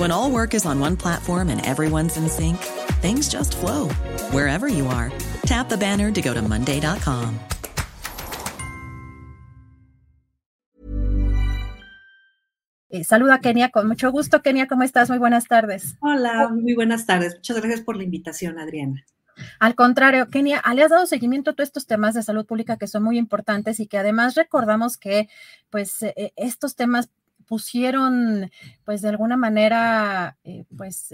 When all work is on one platform and everyone's in sync, things just flow wherever you are. Tap the banner to go to Monday.com. Eh, saluda Kenia, con mucho gusto. Kenia, ¿cómo estás? Muy buenas tardes. Hola, muy buenas tardes. Muchas gracias por la invitación, Adriana. Al contrario, Kenia, le has dado seguimiento a todos estos temas de salud pública que son muy importantes y que además recordamos que pues eh, eh, estos temas pusieron, pues de alguna manera, eh, pues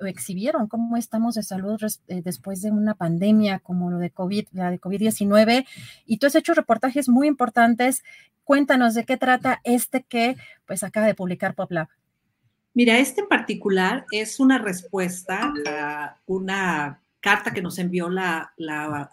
exhibieron cómo estamos de salud después de una pandemia como lo de COVID, la de COVID-19, y tú has hecho reportajes muy importantes. Cuéntanos de qué trata este que pues acaba de publicar PopLab. Mira, este en particular es una respuesta a una carta que nos envió la,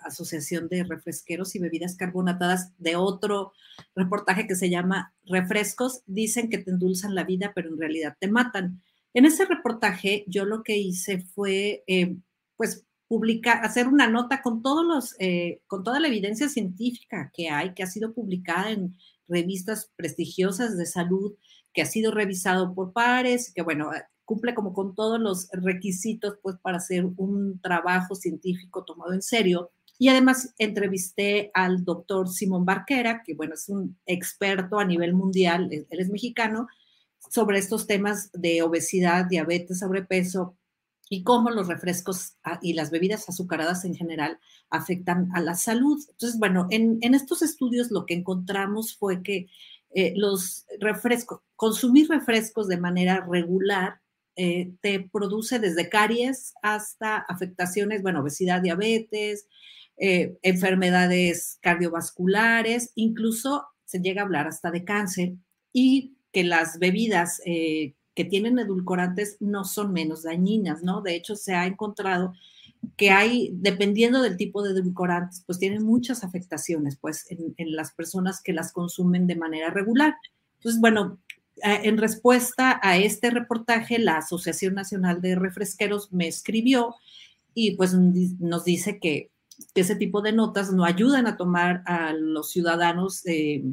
Asociación de Refresqueros y Bebidas Carbonatadas de otro reportaje que se llama Refrescos, dicen que te endulzan la vida, pero en realidad te matan. En ese reportaje yo lo que hice fue, eh, pues, publicar, hacer una nota con todos los, eh, con toda la evidencia científica que hay, que ha sido publicada en revistas prestigiosas de salud, que ha sido revisado por pares, que bueno, cumple como con todos los requisitos pues para hacer un trabajo científico tomado en serio. Y además entrevisté al doctor Simón Barquera, que bueno, es un experto a nivel mundial, él es mexicano, sobre estos temas de obesidad, diabetes, sobrepeso y cómo los refrescos ah, y las bebidas azucaradas en general afectan a la salud. Entonces, bueno, en, estos estudios lo que encontramos fue que eh, los refrescos, consumir refrescos de manera regular eh, te produce desde caries hasta afectaciones, bueno, obesidad, diabetes, eh, enfermedades cardiovasculares, incluso se llega a hablar hasta de cáncer y que las bebidas eh, que tienen edulcorantes no son menos dañinas, ¿no? De hecho, se ha encontrado que hay, dependiendo del tipo de edulcorantes, pues tienen muchas afectaciones, pues, en, en las personas que las consumen de manera regular. Entonces, bueno, en respuesta a este reportaje, la Asociación Nacional de Refresqueros me escribió y pues nos dice que, ese tipo de notas no ayudan a tomar a los ciudadanos eh,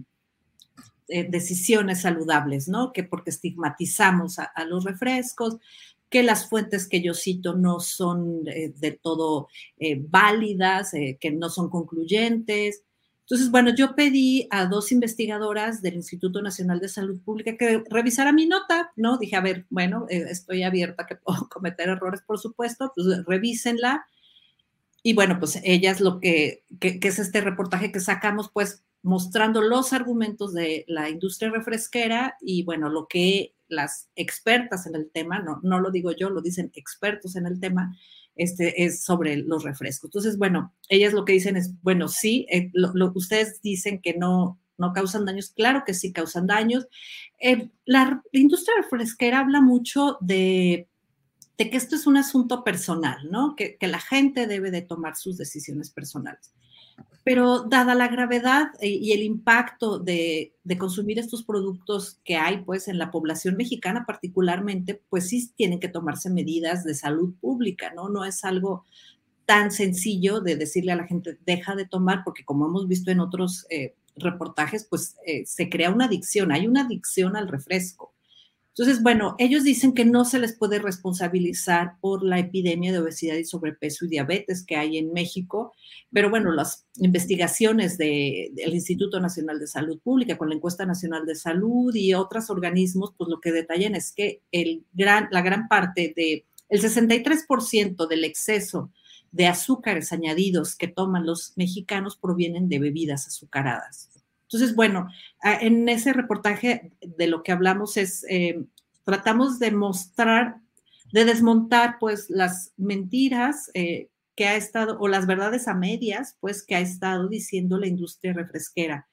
eh, decisiones saludables, ¿no? Que porque estigmatizamos a, los refrescos, que las fuentes que yo cito no son eh, de todo válidas, que no son concluyentes, entonces, bueno, yo pedí a dos investigadoras del Instituto Nacional de Salud Pública que revisaran mi nota, ¿no? Dije, a ver, bueno, eh, estoy abierta que puedo cometer errores, por supuesto, pues revísenla. Y bueno, pues ellas lo que, que, es este reportaje que sacamos, pues mostrando los argumentos de la industria refresquera y bueno, lo que las expertas en el tema, no, no lo digo yo, lo dicen expertos en el tema, este, es sobre los refrescos. Entonces, bueno, ellas lo que dicen es, bueno, sí, eh, ustedes dicen que no, no causan daños, claro que sí causan daños. Eh, la, industria refresquera habla mucho de, de, que esto es un asunto personal, ¿no? Que, que la gente debe de tomar sus decisiones personales. Pero dada la gravedad y el impacto de, consumir estos productos que hay pues en la población mexicana particularmente, pues sí tienen que tomarse medidas de salud pública, ¿no? No es algo tan sencillo de decirle a la gente, deja de tomar, porque como hemos visto en otros eh, reportajes, pues eh, se crea una adicción, hay una adicción al refresco. Entonces, bueno, ellos dicen que no se les puede responsabilizar por la epidemia de obesidad y sobrepeso y diabetes que hay en México, pero bueno, las investigaciones del Instituto Nacional de Salud Pública con la Encuesta Nacional de Salud y otros organismos, pues lo que detallan es que el gran, la gran parte de, el 63% del exceso de azúcares añadidos que toman los mexicanos provienen de bebidas azucaradas. Entonces, bueno, en ese reportaje de lo que hablamos es, eh, tratamos de mostrar, de desmontar pues las mentiras eh, que ha estado, o las verdades a medias, pues que ha estado diciendo la industria refresquera,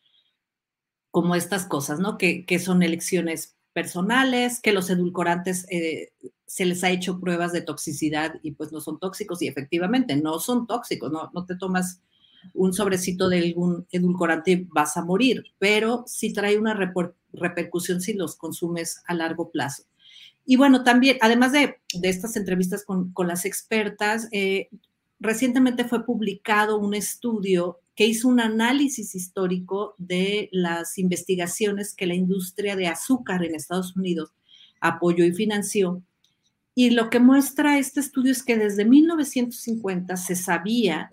como estas cosas, ¿no? Que, son elecciones personales, que los edulcorantes eh, se les ha hecho pruebas de toxicidad y pues no son tóxicos y efectivamente no son tóxicos, no, no te tomas un sobrecito de algún edulcorante vas a morir, pero sí trae una repercusión si los consumes a largo plazo. Y bueno, también, además de, estas entrevistas con, las expertas, eh, recientemente fue publicado un estudio que hizo un análisis histórico de las investigaciones que la industria de azúcar en Estados Unidos apoyó y financió. Y lo que muestra este estudio es que desde 1950 se sabía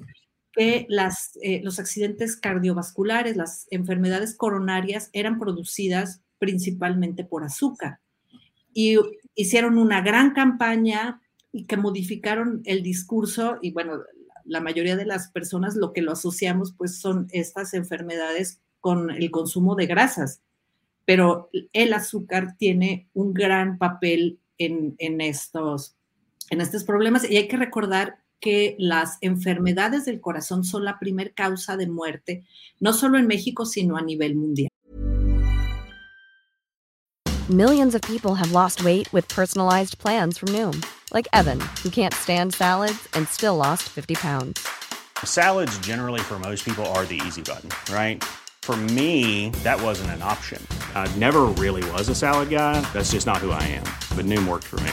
que eh, los accidentes cardiovasculares, las enfermedades coronarias eran producidas principalmente por azúcar. Y hicieron una gran campaña y que modificaron el discurso y bueno, la mayoría de las personas lo que lo asociamos pues son estas enfermedades con el consumo de grasas, pero el azúcar tiene un gran papel en estos, en estos problemas y hay que recordar que las enfermedades del corazón son la primer causa de muerte, no solo en México, sino a nivel mundial. Millions of people have lost weight with personalized plans from Noom, like Evan, who can't stand salads and still lost 50 pounds. Salads generally for most people are the easy button, right? For me, that wasn't an option. I never really was a salad guy. That's just not who I am. But Noom worked for me.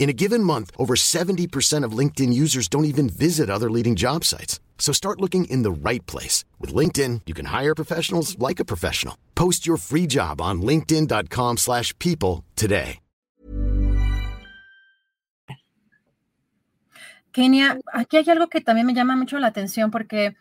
In a given month, over 70% of LinkedIn users don't even visit other leading job sites. So start looking in the right place. With LinkedIn, you can hire professionals like a professional. Post your free job on linkedin.com slash people today. Kenia, aquí hay algo que también me llama mucho la atención porque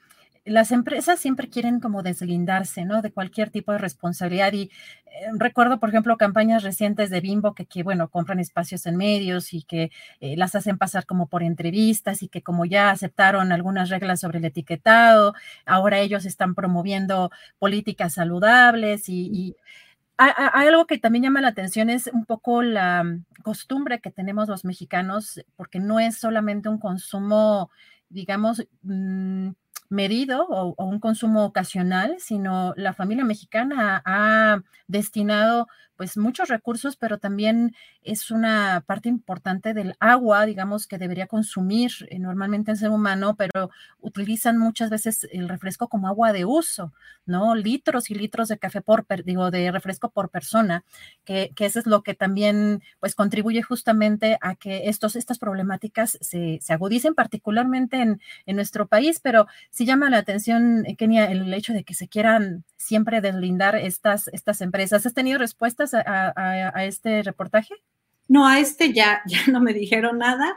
las empresas siempre quieren como deslindarse, ¿no? De cualquier tipo de responsabilidad. Y eh, recuerdo, por ejemplo, campañas recientes de Bimbo que, que bueno, compran espacios en medios y que eh, las hacen pasar como por entrevistas y que como ya aceptaron algunas reglas sobre el etiquetado, ahora ellos están promoviendo políticas saludables y, hay algo que también llama la atención es un poco la costumbre que tenemos los mexicanos, porque no es solamente un consumo, digamos, mm, medido o, un consumo ocasional, sino la familia mexicana ha destinado pues muchos recursos, pero también es una parte importante del agua, digamos, que debería consumir eh, normalmente el ser humano, pero utilizan muchas veces el refresco como agua de uso, ¿no? Litros y litros de café por, digo, de refresco por persona, que, eso es lo que también, pues, contribuye justamente a que estos, estas problemáticas se, se agudicen, particularmente en, en, nuestro país, pero sí llama la atención, eh, Kenia, el hecho de que se quieran siempre deslindar estas, estas empresas. ¿Has tenido respuestas a, este reportaje? No, a este ya, ya no me dijeron nada,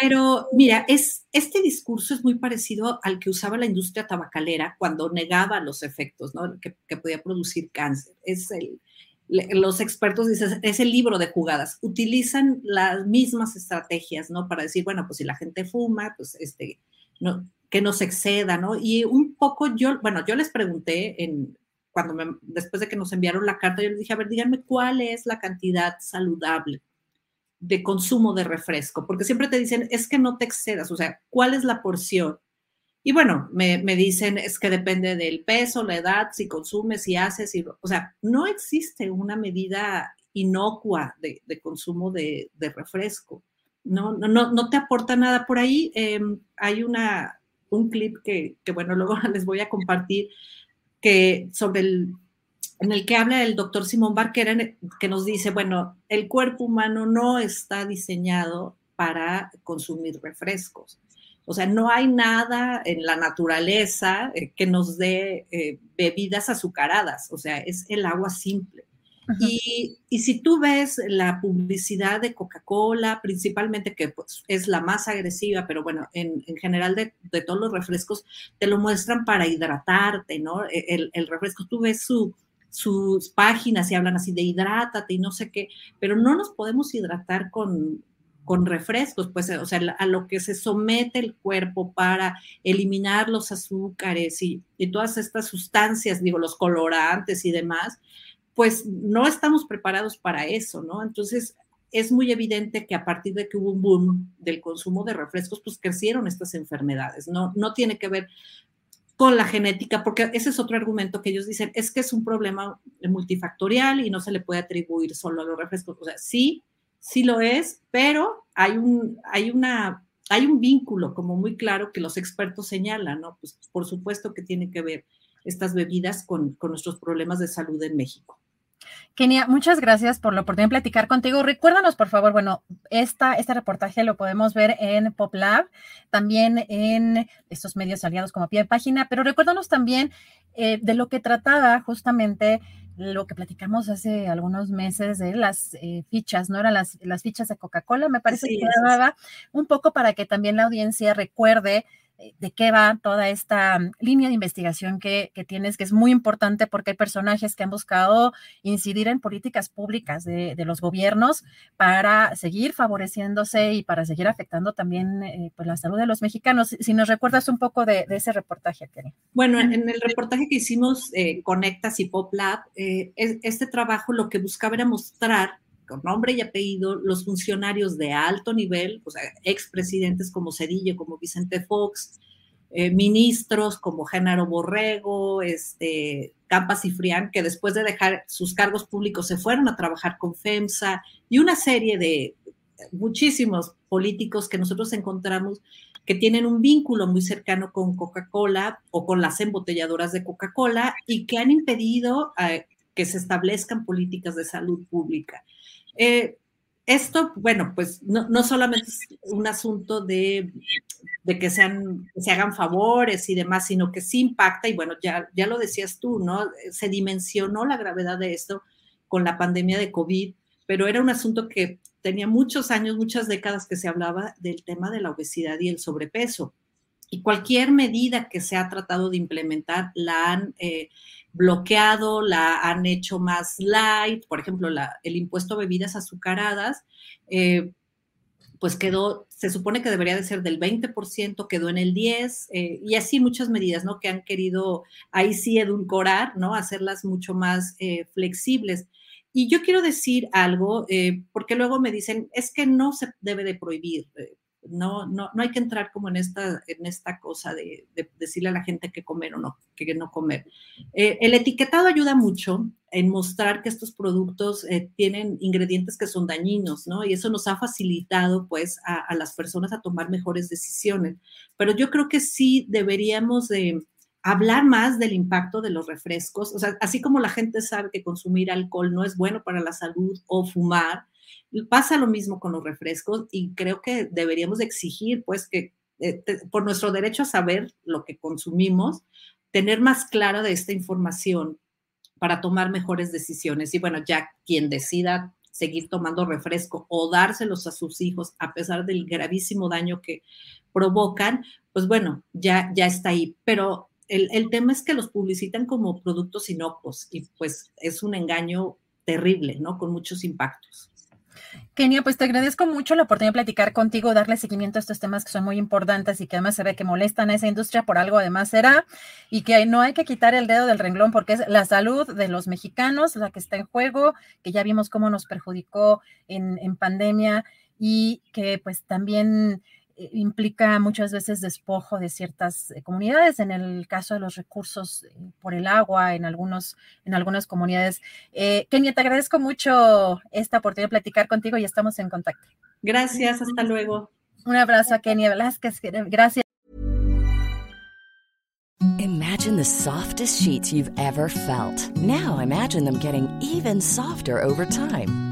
pero mira, es, este discurso es muy parecido al que usaba la industria tabacalera cuando negaba los efectos ¿no? que, podía producir cáncer. Es el, los expertos dicen, es el libro de jugadas. Utilizan las mismas estrategias, ¿no? Para decir, bueno, pues si la gente fuma, pues este, no, que no se exceda, ¿no? Y un poco yo, bueno, yo les pregunté en, cuando me, después de que nos enviaron la carta, yo les dije, a ver, díganme cuál es la cantidad saludable de consumo de refresco, porque siempre te dicen, es que no te excedas, o sea, ¿cuál es la porción? Y bueno, me, me dicen, es que depende del peso, la edad, si consumes, si haces, o sea, no existe una medida inocua de, consumo de, refresco. No, no, no, no te aporta nada. Por ahí em, hay una, un clip que, bueno, luego les voy a compartir, que sobre el, en el que habla el doctor Simón Barquera, que nos dice, bueno, el cuerpo humano no está diseñado para consumir refrescos. O sea, no hay nada en la naturaleza eh, que nos dé eh, bebidas azucaradas, o sea, es el agua simple. Y, si tú ves la publicidad de Coca-Cola, principalmente que pues, es la más agresiva, pero bueno, en, general de, todos los refrescos, te lo muestran para hidratarte, ¿no? E, el, el refresco, tú ves su, sus páginas y hablan así de hidrátate y no sé qué, pero no nos podemos hidratar con, con refrescos, pues, o sea, a lo que se somete el cuerpo para eliminar los azúcares y, y todas estas sustancias, digo, los colorantes y demás, pues no estamos preparados para eso, ¿no? Entonces, es muy evidente que a partir de que hubo un boom del consumo de refrescos, pues crecieron estas enfermedades. No, no tiene que ver con la genética, porque ese es otro argumento que ellos dicen, es que es un problema multifactorial y no se le puede atribuir solo a los refrescos. O sea, sí, sí lo es, pero hay un, hay una, hay un vínculo como muy claro que los expertos señalan, ¿no? Pues por supuesto que tiene que ver estas bebidas con, con nuestros problemas de salud en México. Kenia, muchas gracias por la oportunidad de platicar contigo. Recuérdanos, por favor, bueno, esta, este reportaje lo podemos ver en PopLab, también en estos medios aliados como pie de página, pero recuérdanos también eh, de lo que trataba justamente lo que platicamos hace algunos meses de las eh, fichas, ¿no? Eran las, las fichas de Coca-Cola, me parece que daba un poco para que también la audiencia recuerde de qué va toda esta mm, línea de investigación que, tienes, que es muy importante porque hay personajes que han buscado incidir en políticas públicas de, los gobiernos para seguir favoreciéndose y para seguir afectando también eh, pues la salud de los mexicanos. Si nos recuerdas un poco de, ese reportaje, Kelly. Bueno, en, el reportaje que hicimos eh, Conectas y Pop Lab, este trabajo lo que buscaba era mostrar nombre y apellido, los funcionarios de alto nivel, o sea, expresidentes como Cedillo, como Vicente Fox, eh, ministros como Genaro Borrego, este, Campas y Frián, que después de dejar sus cargos públicos se fueron a trabajar con FEMSA y una serie de muchísimos políticos que nosotros encontramos que tienen un vínculo muy cercano con Coca-Cola o con las embotelladoras de Coca-Cola y que han impedido eh, que se establezcan políticas de salud pública. Eh, esto, bueno, pues no, solamente es un asunto de, que, sean, se hagan favores y demás, sino que sí impacta, y bueno, ya, ya lo decías tú, ¿no? Se dimensionó la gravedad de esto con la pandemia de COVID, pero era un asunto que tenía muchos años, muchas décadas que se hablaba del tema de la obesidad y el sobrepeso. Y cualquier medida que se ha tratado de implementar la han eh, bloqueado, la han hecho más light, por ejemplo, el impuesto a bebidas azucaradas, eh, pues quedó, se supone que debería de ser del 20%, quedó en el 10%, eh, y así muchas medidas, ¿no? Que han querido ahí sí edulcorar, ¿no? Hacerlas mucho más eh, flexibles. Y yo quiero decir algo, porque luego me dicen, es que no se debe de prohibir no, no, no hay que entrar como en esta, en esta cosa de, decirle a la gente qué comer o no, qué no comer. Eh, el etiquetado ayuda mucho en mostrar que estos productos eh, tienen ingredientes que son dañinos, ¿no? Y eso nos ha facilitado, pues, a, las personas a tomar mejores decisiones. Pero yo creo que sí deberíamos de hablar más del impacto de los refrescos. O sea, así como la gente sabe que consumir alcohol no es bueno para la salud o fumar, Pasa lo mismo con los refrescos y creo que deberíamos exigir, pues, que eh, por nuestro derecho a saber lo que consumimos, tener más clara de esta información para tomar mejores decisiones. Y bueno, ya quien decida seguir tomando refresco o dárselos a sus hijos a pesar del gravísimo daño que provocan, pues bueno, ya, ya está ahí. Pero el, el tema es que los publicitan como productos inocuos y pues es un engaño terrible, ¿no? Con muchos impactos. Kenia, pues te agradezco mucho la oportunidad de platicar contigo, darle seguimiento a estos temas que son muy importantes y que además se ve que molestan a esa industria por algo además será y que no hay que quitar el dedo del renglón porque es la salud de los mexicanos la que está en juego, que ya vimos cómo nos perjudicó en, en pandemia y que pues también implica muchas veces despojo de ciertas comunidades, en el caso de los recursos por el agua, en, algunos, en algunas comunidades. Kenia, te agradezco mucho esta oportunidad de platicar contigo y estamos en contacto. Gracias, hasta luego. Un abrazo a Kenia Velázquez. Gracias. Imagine the softest sheets you've ever felt. Now imagine them getting even softer over time.